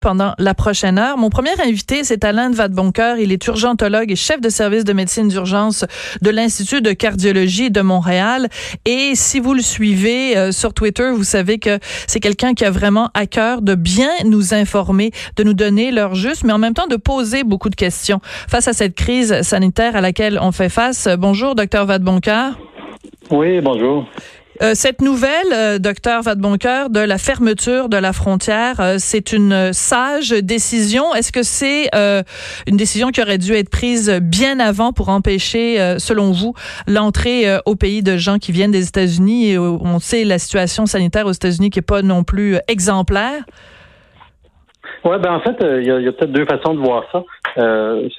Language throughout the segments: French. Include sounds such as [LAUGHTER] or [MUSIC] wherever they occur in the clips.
pendant la prochaine heure. Mon premier invité, c'est Alain Vadeboncoeur. Il est urgentologue et chef de service de médecine d'urgence de l'Institut de cardiologie de Montréal. Et si vous le suivez euh, sur Twitter, vous savez que c'est quelqu'un qui a vraiment à cœur de bien nous informer, de nous donner l'heure juste, mais en même temps de poser beaucoup de questions face à cette crise sanitaire à laquelle on fait face. Bonjour, docteur Vadeboncoeur. Oui, bonjour. Euh, cette nouvelle, euh, docteur Vadeboncoeur, de la fermeture de la frontière, euh, c'est une sage décision. Est-ce que c'est une décision qui aurait dû être prise bien avant pour empêcher, selon vous, l'entrée au pays de gens qui viennent des États-Unis? Et on sait la situation sanitaire aux États-Unis qui est pas non plus exemplaire? Oui, ben en fait, il y a, peut-être deux façons de voir ça.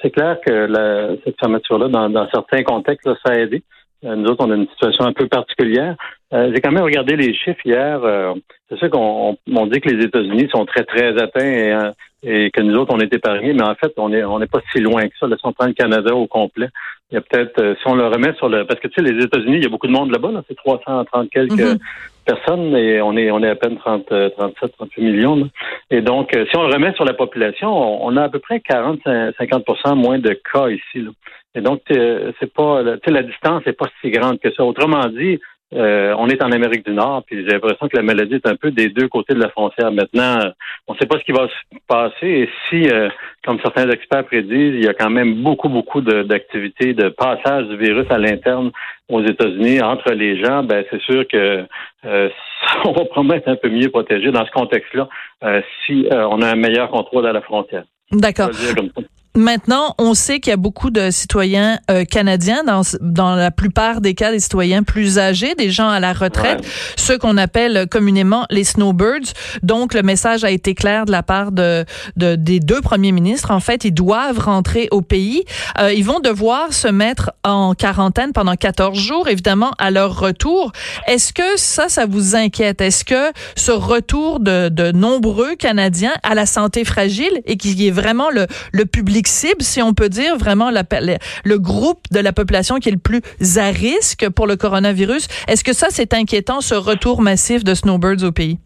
c'est clair que la, cette fermeture-là, dans, certains contextes, ça a aidé. Nous autres, on a une situation un peu particulière. Euh, j'ai quand même regardé les chiffres hier. Euh, c'est sûr qu'on on, dit que les États-Unis sont très, très atteints et, euh, et, que nous autres, on est épargnés, mais en fait, on est on n'est pas si loin que ça. Là, si on prend le Canada au complet, il y a peut-être, si on le remet sur le... Parce que, tu sais, les États-Unis, il y a beaucoup de monde là-bas, là, c'est 330 quelques mm-hmm. personnes et on est on est à peine 30, 37, 38 millions. Et donc, si on le remet sur la population, on, a à peu près 40, 50% moins de cas ici. Là. Et donc, c'est pas, tu sais, la distance n'est pas si grande que ça. Autrement dit, euh, on est en Amérique du Nord, puis j'ai l'impression que la maladie est un peu des deux côtés de la frontière. Maintenant, euh, on ne sait pas ce qui va se passer et si, euh, comme certains experts prédisent, il y a quand même beaucoup, beaucoup d'activités de, passage du virus à l'interne aux États-Unis entre les gens, ben c'est sûr que [LAUGHS] on va probablement être un peu mieux protégé dans ce contexte-là si on a un meilleur contrôle à la frontière. D'accord. Maintenant, on sait qu'il y a beaucoup de citoyens euh, canadiens, dans, dans la plupart des cas des citoyens plus âgés, des gens à la retraite, ceux qu'on appelle communément les snowbirds. Donc, le message a été clair de la part de, de des deux premiers ministres. En fait, ils doivent rentrer au pays. Euh, ils vont devoir se mettre en quarantaine pendant 14 jours, évidemment, à leur retour. Est-ce que ça, ça vous inquiète? Est-ce que ce retour de, de nombreux Canadiens à la santé fragile et qui est vraiment le, le public si on peut dire, vraiment le groupe de la population qui est le plus à risque pour le coronavirus. Est-ce que ça, c'est inquiétant, ce retour massif de snowbirds au pays?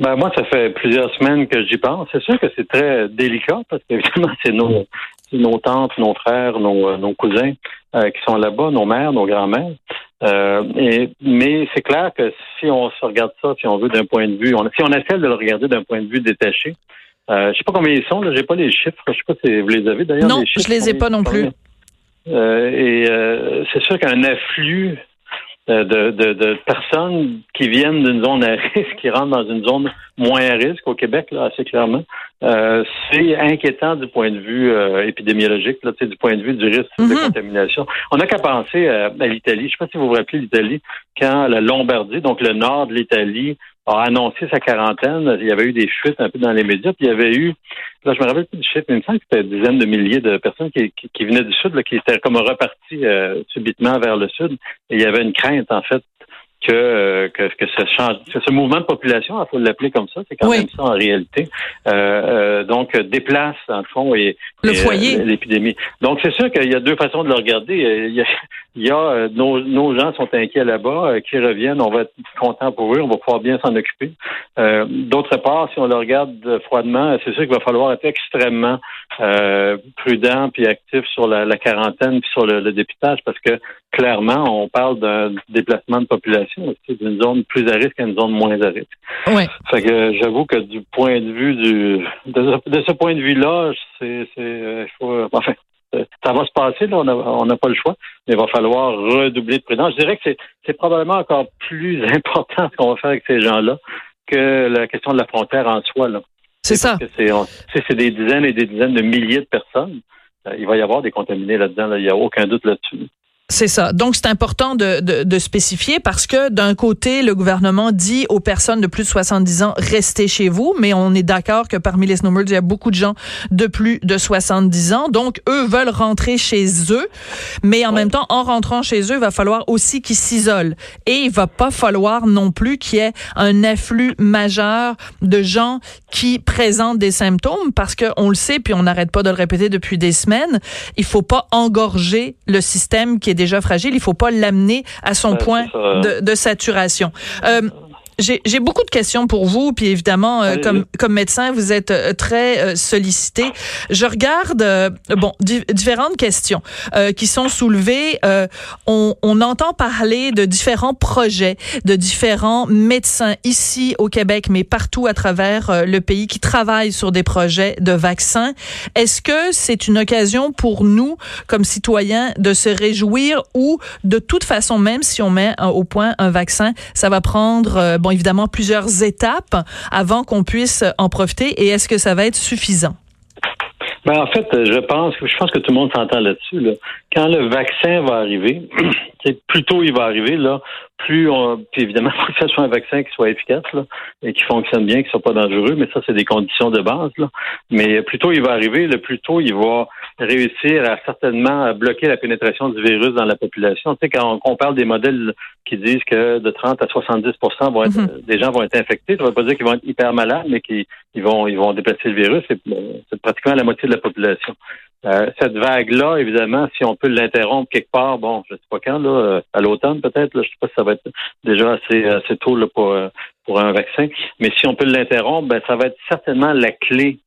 Ben moi, ça fait plusieurs semaines que j'y pense. C'est sûr que c'est très délicat parce qu'évidemment, c'est nos, nos tantes, nos frères, nos, nos cousins euh, qui sont là-bas, nos mères, nos grands-mères. Euh, mais c'est clair que si on se regarde ça, si on veut d'un point de vue, si on essaie de le regarder d'un point de vue détaché, euh, je sais pas combien ils sont, là, j'ai pas les chiffres. Je sais pas si vous les avez d'ailleurs. Non, je les ai pas non plus. Euh, et euh, c'est sûr qu'un afflux euh, de, de, de, personnes qui viennent d'une zone à [LAUGHS] risque, qui rentrent dans une zone moins à risque au Québec, là, assez clairement, euh, c'est inquiétant du point de vue euh, épidémiologique, là, du point de vue du risque de mm-hmm. contamination. On n'a qu'à penser à l'Italie. Je ne sais pas si vous vous rappelez l'Italie, quand la Lombardie, donc le nord de l'Italie, a annoncé sa quarantaine. Il y avait eu des fuites un peu dans les médias. Puis il y avait eu, là, je me rappelle plus du chiffre, mais il me semble que c'était une dizaine de milliers de personnes qui, qui, venaient du sud, là, qui étaient comme reparties euh, subitement vers le sud. Et il y avait une crainte, en fait, que, euh, que, que, ce, change, ce mouvement de population, il faut l'appeler comme ça, c'est quand même ça en réalité, euh, euh, donc déplace en fond et, le foyer l'épidémie. Donc c'est sûr qu'il y a deux façons de le regarder. Il y a, il y a nos, nos, gens sont inquiets là-bas, qui reviennent, on va être content pour eux, on va pouvoir bien s'en occuper. D'autre part, si on le regarde froidement, c'est sûr qu'il va falloir être extrêmement prudent puis actif sur la, la quarantaine puis sur le, le dépistage parce que clairement, on parle d'un déplacement de population d'une zone plus à risque à une zone moins à risque. Oui. Fait que j'avoue que du point de vue du de, ce point de vue-là, c'est c'est euh, enfin ça va se passer, là, on n'a pas le choix, mais il va falloir redoubler de prudence. Je dirais que c'est probablement encore plus [LAUGHS] important ce qu'on va faire avec ces gens-là que la question de la frontière en soi. C'est ça. C'est des dizaines et des dizaines de milliers de personnes. Euh, il va y avoir des contaminés là-dedans, il n'y a aucun doute là-dessus. C'est ça. Donc, c'est important de, de, de, spécifier parce que d'un côté, le gouvernement dit aux personnes de plus de 70 ans, restez chez vous, mais on est d'accord que parmi les snowbirds, il y a beaucoup de gens de plus de 70 ans. Donc, eux veulent rentrer chez eux, mais en même temps, en rentrant chez eux, il va falloir aussi qu'ils s'isolent. Et il va pas falloir non plus qu'il y ait un afflux majeur de gens qui présentent des symptômes parce que on le sait, puis on n'arrête pas de le répéter depuis des semaines, il faut pas engorger le système qui est déjà fragile. Il faut pas l'amener à son point de, de, saturation. Euh, j'ai beaucoup de questions pour vous, puis évidemment, euh, comme, comme médecin, vous êtes euh, très euh, sollicité. Je regarde, bon, différentes questions qui sont soulevées. On, on, entend parler de différents projets, de différents médecins ici au Québec, mais partout à travers le pays qui travaillent sur des projets de vaccins. Est-ce que c'est une occasion pour nous, comme citoyens, de se réjouir ou de toute façon, même si on met au point un vaccin, ça va prendre, évidemment plusieurs étapes avant qu'on puisse en profiter et est-ce que ça va être suffisant? Ben, en fait, je pense je pense que tout le monde s'entend là-dessus. Quand le vaccin va arriver, [CLEARS THROAT] plus tôt il va arriver, là, plus on, puis évidemment, il [LAUGHS] faut que ce soit un vaccin qui soit efficace et qui fonctionne bien, qui soit pas dangereux, mais ça, c'est des conditions de base. Mais plus tôt il va arriver, le plus tôt il va réussir à certainement bloquer la pénétration du virus dans la population. Tu sais, quand on, parle des modèles qui disent que de 30 à 70 vont être, mm-hmm. des gens vont être infectés, ça ne veut pas dire qu'ils vont être hyper malades, mais qu'ils vont, ils vont déplacer le virus. C'est pratiquement la moitié de la population. Euh, cette vague-là, évidemment, si on peut l'interrompre quelque part, bon, je ne sais pas quand, là, euh, à l'automne peut-être, je ne sais pas si ça va être déjà assez, assez tôt là, pour, euh, pour un vaccin, mais si on peut l'interrompre, ben, ça va être certainement la clé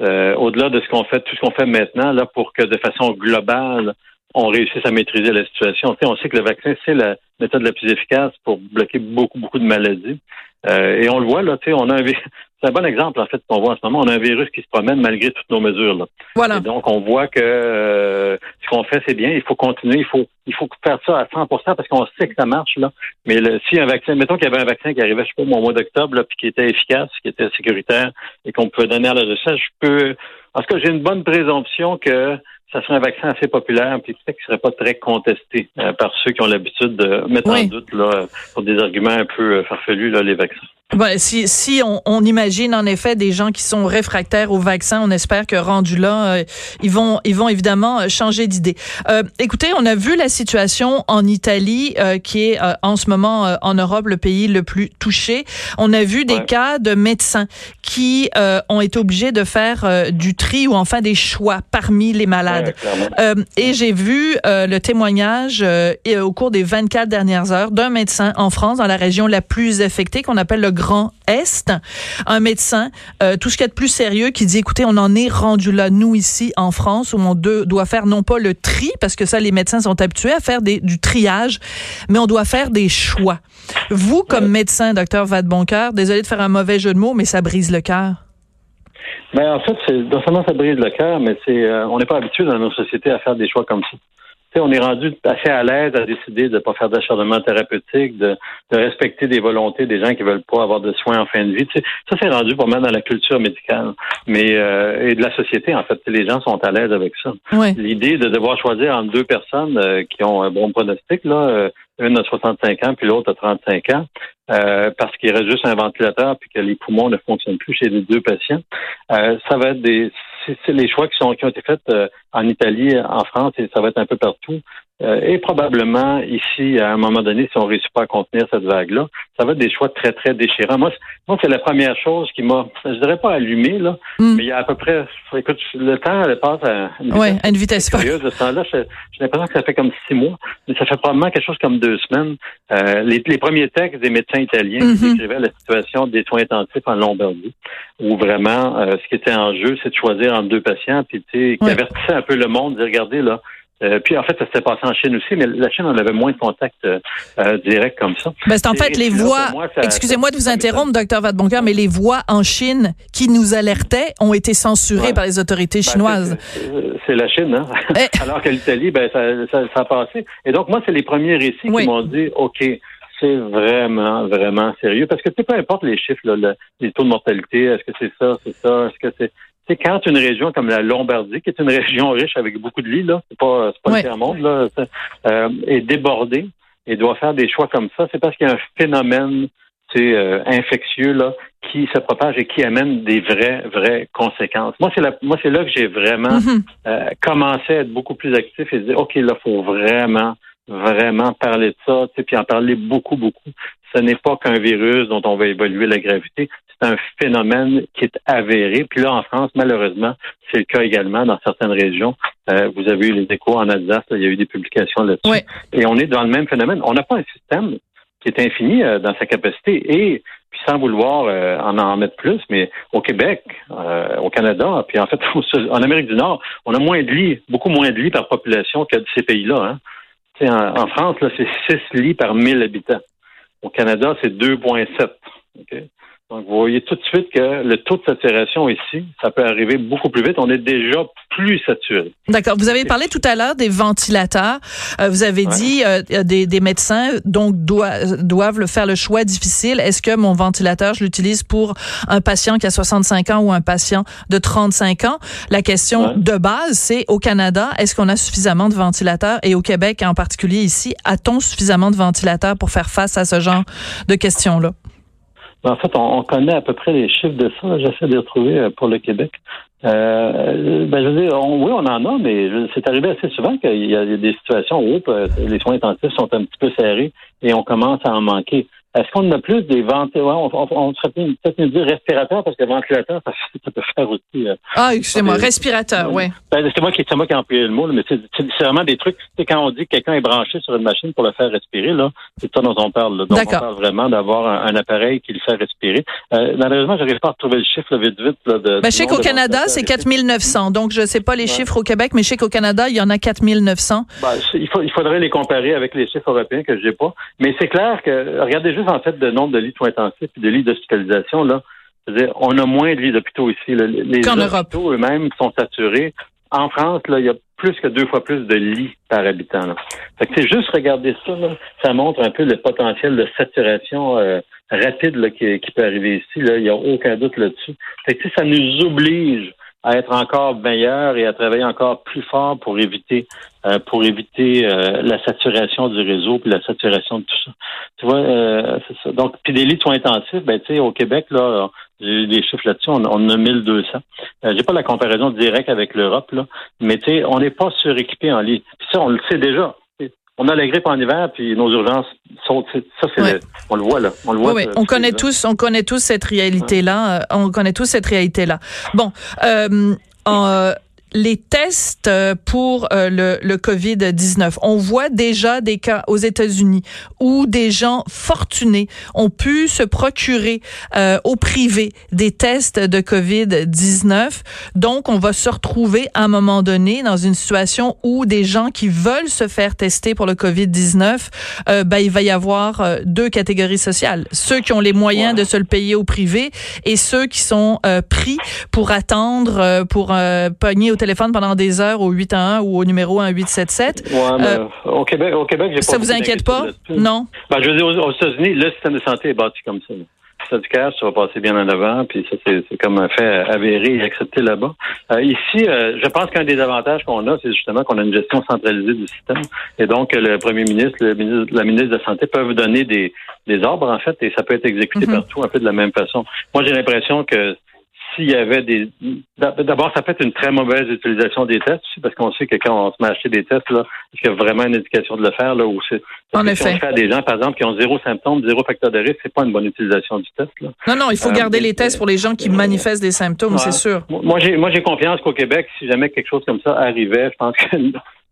au-delà de ce qu'on fait, tout ce qu'on fait maintenant, là, pour que de façon globale, on réussisse à maîtriser la situation. on sait que le vaccin, c'est la méthode la plus efficace pour bloquer beaucoup, beaucoup de maladies. et on le voit, là, on a un, c'est un bon exemple, en fait, qu'on voit en ce moment. On a un virus qui se promène malgré toutes nos mesures. Là. Voilà. donc, on voit que euh, ce qu'on fait, c'est bien. Il faut continuer. Il faut, il faut faire ça à 100 parce qu'on sait que ça marche. là. Mais le, si un vaccin, mettons qu'il y avait un vaccin qui arrivait, je sais pas, au mois d'octobre, puis qui était efficace, qui était sécuritaire et qu'on pouvait donner à la recherche, je peux... En tout cas, j'ai une bonne présomption que ça serait un vaccin assez populaire, puis peut-être qu'il ne serait pas très contesté euh, par ceux qui ont l'habitude de mettre en doute là, pour des arguments un peu euh, farfelus là, les vaccins. Ben, si si on, on, imagine en effet des gens qui sont réfractaires au vaccin, on espère que rendu là, euh, ils vont ils vont évidemment euh, changer d'idée. Euh, écoutez, on a vu la situation en Italie qui est en ce moment en Europe le pays le plus touché. On a vu des cas de médecins qui ont été obligés de faire du tri ou enfin des choix parmi les malades. et j'ai vu le témoignage au cours des 24 dernières heures d'un médecin en France dans la région la plus affectée qu'on appelle le Grand Est, un médecin, euh, tout ce qu'il y a de plus sérieux, qui dit, écoutez, on en est rendu là, nous, ici, en France, où on doit faire non pas le tri, parce que ça, les médecins sont habitués à faire des, du triage, mais on doit faire des choix. Vous, comme médecin, docteur Vadeboncoeur, désolé de faire un mauvais jeu de mots, mais ça brise le cœur. Ben, en fait, non seulement ça brise le cœur, mais c'est, euh, on n'est pas habitué dans nos sociétés à faire des choix comme ça on est rendu assez à l'aise à décider de ne pas faire d'acharnement thérapeutique, de, respecter des volontés des gens qui veulent pas avoir de soins en fin de vie. ça, c'est rendu pas mal dans la culture médicale, mais euh, et de la société en fait. Les gens sont à l'aise avec ça. L'idée de devoir choisir entre deux personnes euh, qui ont un bon pronostic là, euh, une a 65 ans puis l'autre a 35 ans, parce qu'il reste juste un ventilateur puis que les poumons ne fonctionnent plus chez les deux patients. ça va être des c'est les choix qui, sont, qui ont été faits euh, en Italie, en France, et ça va être un peu partout. Euh, et probablement ici, à un moment donné, si on ne réussit pas à contenir cette vague-là, ça va être des choix très, très déchirants. Moi, moi c'est la première chose qui m'a, je dirais pas allumé, là, hmm. mais il y a à peu près, écoute, le temps elle passe à une vitesse, ouais, à une vitesse curieuse. De ce temps-là, j'ai l'impression que ça fait comme six mois, mais ça fait probablement quelque chose comme deux semaines. Euh, les, les, premiers textes des médecins italiens qui hmm. décrivaient la situation des soins intensifs en Lombardie, où vraiment, euh, ce qui était en jeu, c'est de choisir entre deux patients, puis tu sais, qui avertissait un peu le monde, de regardez là, euh, puis en fait, ça s'était passé en Chine aussi, mais la Chine, on avait moins de contacts euh, euh directs comme ça. Ben, c'est en fait les voix. Excusez-moi de vous interrompre, docteur Vadeboncoeur, mais les voix en Chine qui nous alertaient ont été censurées par les autorités ben, chinoises. c'est la Chine, hein? Eh. [LAUGHS] Alors que l'Italie, ben ça, ça, ça, a passé. Et donc moi, c'est les premiers récits qui m'ont dit, ok. C'est vraiment, vraiment sérieux. Parce que peu importe les chiffres, là, les taux de mortalité, est-ce que c'est ça, c'est ça, est-ce que c'est c'est quand une région comme la Lombardie, qui est une [LAUGHS] région riche avec beaucoup de lits, là, c'est pas, c'est pas le monde, là, euh, est débordée et doit faire des choix comme ça, c'est parce qu'il y a un phénomène euh, infectieux là, qui se propage et qui amène des vraies, vraies conséquences. Moi, c'est là, moi, c'est là que j'ai vraiment mm-hmm. euh, commencé à être beaucoup plus actif et dire, OK, là, faut vraiment, vraiment parler de ça, puis en parler beaucoup, beaucoup. Ce n'est pas qu'un virus dont on va évaluer la gravité, c'est un phénomène qui est avéré. Puis là, en France, malheureusement, c'est le cas également dans certaines régions. Euh, vous avez eu les échos en Alsace, il y a eu des publications là-dessus. Et on est dans le même phénomène. On n'a pas un système qui est infini euh, dans sa capacité. Et puis sans vouloir euh, en en mettre plus, mais au Québec, euh, au Canada, puis en fait [LAUGHS] en Amérique du Nord, on a moins de lits, beaucoup moins de lits par population que de ces pays-là. Hein. En, France, là, c'est 6 lits par 1000 habitants. Au Canada, c'est 2,7. Donc, vous voyez tout de suite que le taux de saturation ici, ça peut arriver beaucoup plus vite. On est déjà plus saturé. D'accord. Vous avez parlé tout à l'heure des ventilateurs. Euh, vous avez dit euh, des, des, médecins donc doivent, doivent le faire le choix difficile. Est-ce que mon ventilateur, je l'utilise pour un patient qui a 65 ans ou un patient de 35 ans? La question de base, c'est au Canada, est-ce qu'on a suffisamment de ventilateurs? Et au Québec, en particulier ici, a-t-on suffisamment de ventilateurs pour faire face à ce genre de questions-là? En fait, on, connaît à peu près les chiffres de ça. J'essaie de les retrouver euh, pour le Québec. Euh, ben, je veux dire, oui, on en a, mais c'est arrivé assez souvent qu'il y a des situations où euh, les soins intensifs sont un petit peu serrés et on commence à en manquer. Est-ce qu'on a plus des ventilateurs? on, on, serait peut-être mieux dire respirateur parce que ventilateur, [LAUGHS] ça, ça peut faire aussi. Euh, ah, excusez-moi, respirateur, oui. Ben, c'est moi qui c'est moi qui ai employé le mot, mais c'est vraiment des trucs. C'est quand on dit que quelqu'un est branché sur une machine pour le faire respirer, là, c'est ça dont on parle. Là. Donc on parle vraiment d'avoir un, appareil qui le fait respirer. Euh, malheureusement, je n'arrive pas à retrouver le chiffre là, vite vite. Là, de, ben, je sais qu'au Canada, c'est 4900. Donc je ne sais pas les chiffres au Québec, mais je sais qu'au Canada, il y en a 4900. Ben, il, faut, il faudrait les comparer avec les chiffres européens que je n'ai pas. Mais c'est clair que regardez juste en fait le nombre de lits de soins intensifs et de lits d'hospitalisation, là, on a moins de lits d'hôpitaux ici. Les hôpitaux eux-mêmes sont saturés. En France, là, il y a plus que deux fois plus de lits par habitant. Là. c'est juste regarder ça, ça montre un peu le potentiel de saturation euh, rapide qui, peut arriver ici. Là. Il n'y a aucun doute là-dessus. ça nous oblige à être encore meilleur et à travailler encore plus fort pour éviter euh, pour éviter euh, la saturation du réseau puis la saturation de tout ça. Tu vois, euh, c'est ça. Donc, puis des lits sont intensifs, ben tu sais, au Québec là, j'ai des chiffres là-dessus, on, on, a 1200. Euh, j'ai pas la comparaison directe avec l'Europe là, mais tu sais, on n'est pas suréquipé en lits. Puis ça, on le sait déjà on a la grippe en hiver, puis nos urgences sont. Ça, c'est on le voit là. On le voit. Oui, on connaît tous, on connaît tous cette réalité là. On connaît tous cette réalité là. Bon, euh, en, les tests euh, pour euh, le, le COVID-19. On voit déjà des cas aux États-Unis où des gens fortunés ont pu se procurer euh, au privé des tests de COVID-19. Donc, on va se retrouver à un moment donné dans une situation où des gens qui veulent se faire tester pour le COVID-19, euh, ben, il va y avoir deux catégories sociales. Ceux qui ont les moyens de se le payer au privé et ceux qui sont pris pour attendre, pour pogner au téléphone pendant des heures au 811 ou au numéro 1877. Ouais, euh, au Québec, au Québec, j'ai Ça vous inquiète pas? Non? Ben, je veux dire, aux, États-Unis, le système de santé est bâti comme ça. Ça du cash, ça va passer bien en avant, puis ça, c'est comme un fait avéré et accepté là-bas. Euh, ici, euh, je pense qu'un des avantages qu'on a, c'est justement qu'on a une gestion centralisée du système. Et donc, le premier ministre, le ministre la ministre de la Santé peuvent donner des, des ordres, en fait, et ça peut être exécuté mm-hmm. partout un peu de la même façon. Moi, j'ai l'impression que s'il y avait des. D'abord, ça peut être une très mauvaise utilisation des tests, parce qu'on sait que quand on se met à acheter des tests, là, il y a vraiment une indication de le faire, là, où c'est. En effet. Si on des gens, par exemple, qui ont zéro symptôme, zéro facteur de risque, c'est pas une bonne utilisation du test, là. Non, non, il faut garder euh, les tests pour les gens qui manifestent des symptômes, c'est sûr. Moi, j'ai, moi, j'ai confiance qu'au Québec, si jamais quelque chose comme ça arrivait, je pense que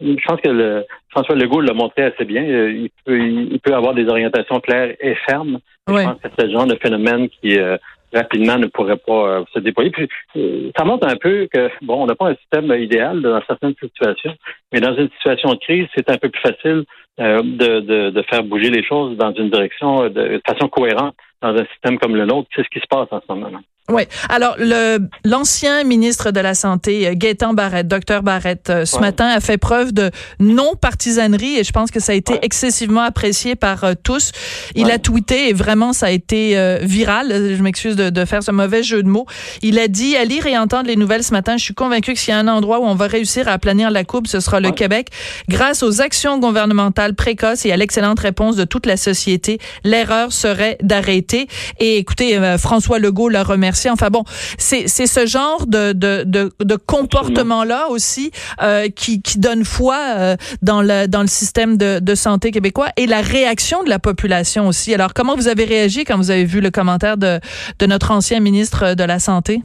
je pense que le, François Legault l'a montré assez bien. Euh, il peut, il peut avoir des orientations claires et fermes. Je pense que c'est le genre de phénomène qui, euh, rapidement ne pourrait pas euh, se déployer. Puis, euh, ça montre un peu que, bon, on n'a pas un système idéal dans certaines situations, mais dans une situation de crise, c'est un peu plus facile euh, de, de, faire bouger les choses dans une direction de, façon cohérente dans un système comme le nôtre. C'est ce qui se passe en ce moment. Oui. Alors, le l'ancien ministre de la Santé, Gaétan Barrette, docteur Barrette, euh, ce matin a fait preuve de non-partisanerie et je pense que ça a été excessivement apprécié par euh, tous. Il a tweeté et vraiment, ça a été euh, viral. Je m'excuse de, de, faire ce mauvais jeu de mots. Il a dit, à lire et entendre les nouvelles ce matin, je suis convaincu que s'il y a un endroit où on va réussir à planir la coupe, ce sera le Québec. Grâce aux actions gouvernementales précoces et à l'excellente réponse de toute la société, l'erreur serait d'arrêter. Et écoutez, François Legault l'a remercié Enfin bon, c'est ce genre de, de, de, de comportement-là aussi euh, qui, qui donne foi euh, dans, le, dans le système de, de santé québécois et la réaction de la population aussi. Alors, comment vous avez réagi quand vous avez vu le commentaire de, de notre ancien ministre de la Santé?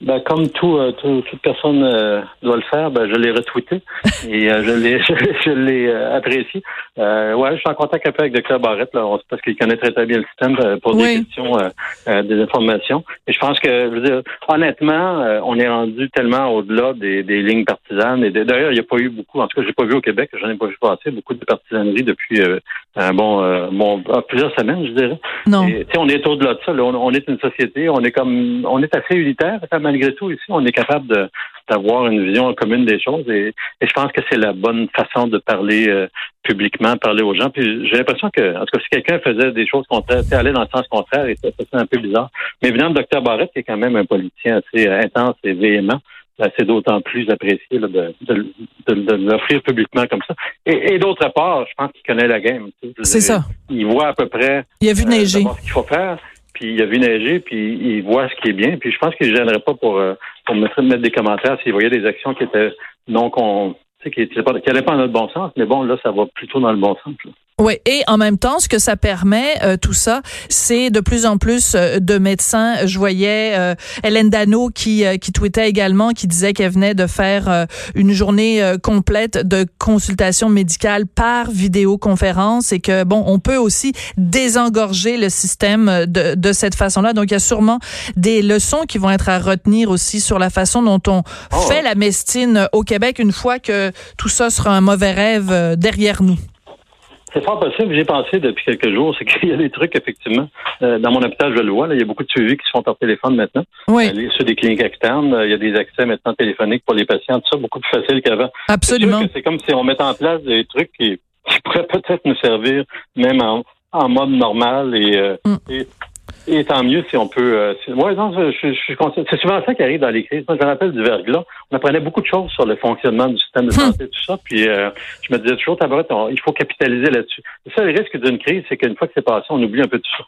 Ben, comme tout, euh, toute personne euh, doit le faire, ben, je l'ai retweeté [LAUGHS] et euh, je l'ai [LAUGHS] je, l'ai apprécié. ouais, je suis en contact un peu avec Dr Barrett là, parce qu'il connaît très, très bien le système pour des questions, des informations. Et je pense que, je veux dire, honnêtement, on est rendu tellement au-delà des, des, lignes partisanes. Et d'ailleurs, il n'y a pas eu beaucoup, en tout cas, j'ai pas vu au Québec, j'en ai pas vu passer beaucoup de partisanerie depuis un bon, bon plusieurs semaines, je dirais. Non. Et, on est au-delà de ça. Là, on, on, est une société, on est comme, on est assez unitaire. Malgré tout, ici, on est capable d'avoir une vision commune des choses et, je pense que c'est la bonne façon de parler euh, publiquement, parler aux gens. Puis j'ai l'impression que, en tout cas, si quelqu'un faisait des choses contraires, allait dans le sens contraire, et ça, c'est un peu bizarre. Mais évidemment, le docteur Barrett, qui est quand même un politicien assez euh, intense et véhément, ben, c'est d'autant plus apprécié de, de, l'offrir publiquement comme ça. Et, d'autre part, je pense qu'il connaît la game. C'est ça. Il voit à peu près il a vu neiger. ce qu'il faut faire puis il a vu neiger, puis il voit ce qui est bien. Puis je pense qu'il ne gênerait pas pour, euh, pour mettre, mettre des commentaires s'il voyait des actions qui étaient non qu'on qui n'allaient pas, pas dans le bon sens. Mais bon, là, ça va plutôt dans le bon sens. Oui, et en même temps, ce que ça permet, euh, tout ça, c'est de plus en plus euh, de médecins. Je voyais euh, Hélène Dano qui qui tweetait également, qui disait qu'elle venait de faire une journée complète de consultation médicale par vidéoconférence et que bon, on peut aussi désengorger le système de de cette façon-là. Donc il y a sûrement des leçons qui vont être à retenir aussi sur la façon dont on oh. fait la médecine au Québec une fois que tout ça sera un mauvais rêve derrière nous. C'est fort possible. J'ai pensé depuis quelques jours, c'est qu'il y a des trucs, effectivement. Euh, dans mon hôpital, je le vois, il y a beaucoup de suivis qui se font par téléphone maintenant. Oui. Euh, sur des cliniques externes, euh, il y a des accès maintenant téléphoniques pour les patients, tout ça, beaucoup plus facile qu'avant. Absolument. C'est comme si on mettait en place des trucs qui, pourraient [LAUGHS] peut-être nous servir même en, mode normal et, mm. et et tant mieux si on peut. Euh, ouais, non, je, je, suis C'est souvent ça qui arrive dans les crises. Moi, je me rappelle du verglas. On apprenait beaucoup de choses sur le fonctionnement du système de hmm. santé, tout ça. Puis euh, je me disais toujours, tabaret, il faut capitaliser là-dessus. Le seul risque d'une crise, c'est qu'une fois que c'est passé, on oublie un peu tout ça.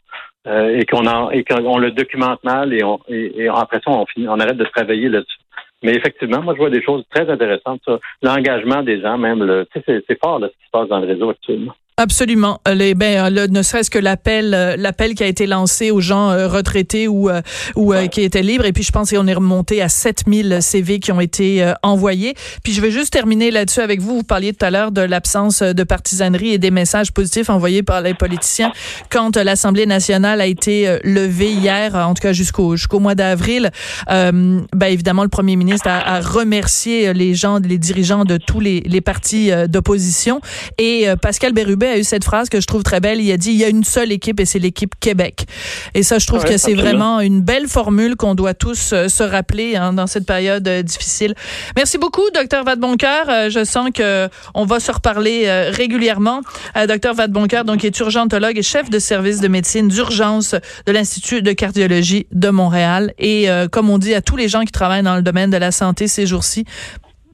Euh, et qu'on en, et qu'on le documente mal et, on, et, après ça, on, finit, on arrête de travailler là-dessus. Mais effectivement, moi, je vois des choses très intéressantes. L'engagement des gens, même, le, c'est fort là, ce qui se passe dans le réseau actuellement. Absolument. Les, ben, le, ne serait-ce que l'appel, euh, l'appel qui a été lancé aux gens euh, retraités ou, euh, ou qui étaient libres. Et puis, je pense qu'on est remonté à 7000 CV qui ont été envoyés. Puis, je vais juste terminer là-dessus avec vous. Vous parliez tout à l'heure de l'absence de partisanerie et des messages positifs envoyés par les politiciens quand l'Assemblée nationale a été levée hier, en tout cas jusqu'au jusqu'au mois d'avril. ben, évidemment, le premier ministre a, a, remercié les gens, les dirigeants de tous les, les partis d'opposition. Et Pascal Bérubé a eu cette phrase que je trouve très belle. Il a dit, il y a une seule équipe et c'est l'équipe Québec. Et ça, je trouve que c'est vraiment une belle formule qu'on doit tous euh, se rappeler hein, dans cette période euh, difficile. Merci beaucoup, docteur Vadeboncoeur. Euh, je sens que on va se reparler régulièrement. docteur Vadeboncoeur, donc, est urgentologue et chef de service de médecine d'urgence de l'Institut de cardiologie de Montréal. Et comme on dit à tous les gens qui travaillent dans le domaine de la santé ces jours-ci,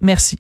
merci.